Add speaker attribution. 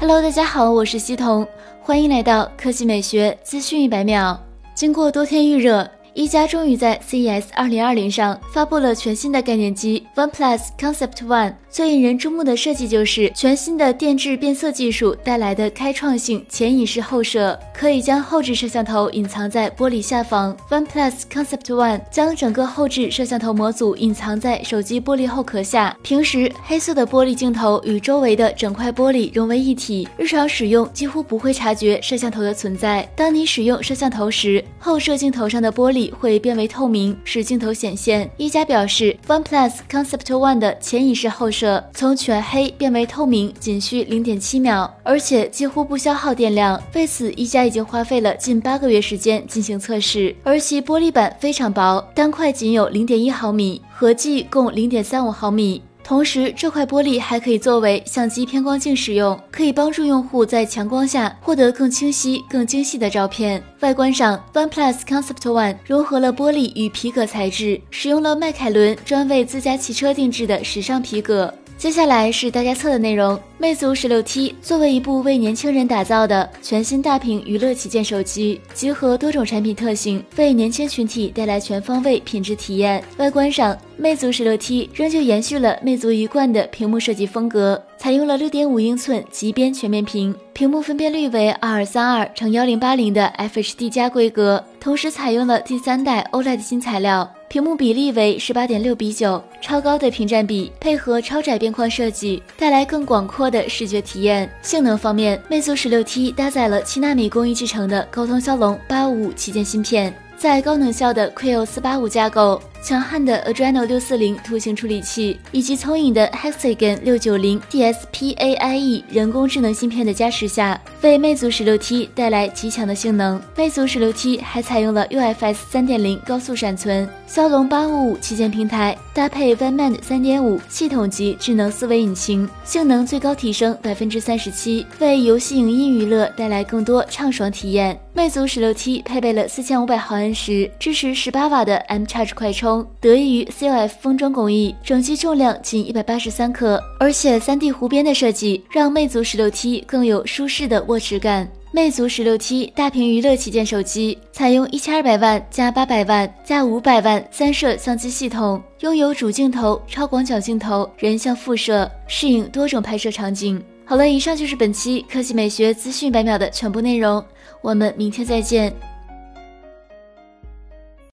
Speaker 1: Hello，大家好，我是西彤，欢迎来到科技美学资讯一百秒。经过多天预热。一加终于在 CES 2020上发布了全新的概念机 OnePlus Concept One。最引人注目的设计就是全新的电致变色技术带来的开创性前隐式后摄，可以将后置摄像头隐藏在玻璃下方。OnePlus Concept One 将整个后置摄像头模组隐藏在手机玻璃后壳下，平时黑色的玻璃镜头与周围的整块玻璃融为一体，日常使用几乎不会察觉摄像头的存在。当你使用摄像头时，后摄镜头上的玻璃。会变为透明，使镜头显现。一加表示，OnePlus Concept One 的前移式后摄从全黑变为透明仅需零点七秒，而且几乎不消耗电量。为此，一加已经花费了近八个月时间进行测试。而其玻璃板非常薄，单块仅有零点一毫米，合计共零点三五毫米。同时，这块玻璃还可以作为相机偏光镜使用，可以帮助用户在强光下获得更清晰、更精细的照片。外观上，OnePlus Concept One 融合了玻璃与皮革材质，使用了迈凯伦专为自家汽车定制的时尚皮革。接下来是大家测的内容。魅族十六 T 作为一部为年轻人打造的全新大屏娱乐旗舰手机，集合多种产品特性，为年轻群体带来全方位品质体验。外观上，魅族十六 T 仍旧延续了魅族一贯的屏幕设计风格，采用了六点五英寸极边全面屏，屏幕分辨率为二二三二乘幺零八零的 FHD 加规格，同时采用了第三代 OLED 新材料。屏幕比例为十八点六比九，超高的屏占比配合超窄边框设计，带来更广阔的视觉体验。性能方面，魅族十六 T 搭载了七纳米工艺制成的高通骁龙八五五旗舰芯片，在高能效的 Kryo 四八五架构。强悍的 Adreno 六四零图形处理器以及聪颖的 Hexagon 六九零 DSP-AIE 人工智能芯片的加持下，为魅族十六 T 带来极强的性能。魅族十六 T 还采用了 UFS 三点零高速闪存，骁龙八五五旗舰平台搭配 OneMind 三点五系统级智能思维引擎，性能最高提升百分之三十七，为游戏影音娱乐带来更多畅爽体验。魅族十六 T 配备了四千五百毫安时、支持十八瓦的 M Charge 快充。得益于 COF 封装工艺，整机重量仅一百八十三克，而且 3D 弧边的设计让魅族十六 T 更有舒适的握持感。魅族十六 T 大屏娱乐旗舰手机，采用一千二百万加八百万加五百万三摄相机系统，拥有主镜头、超广角镜头、人像副摄，适应多种拍摄场景。好了，以上就是本期科技美学资讯百秒的全部内容，我们明天再见。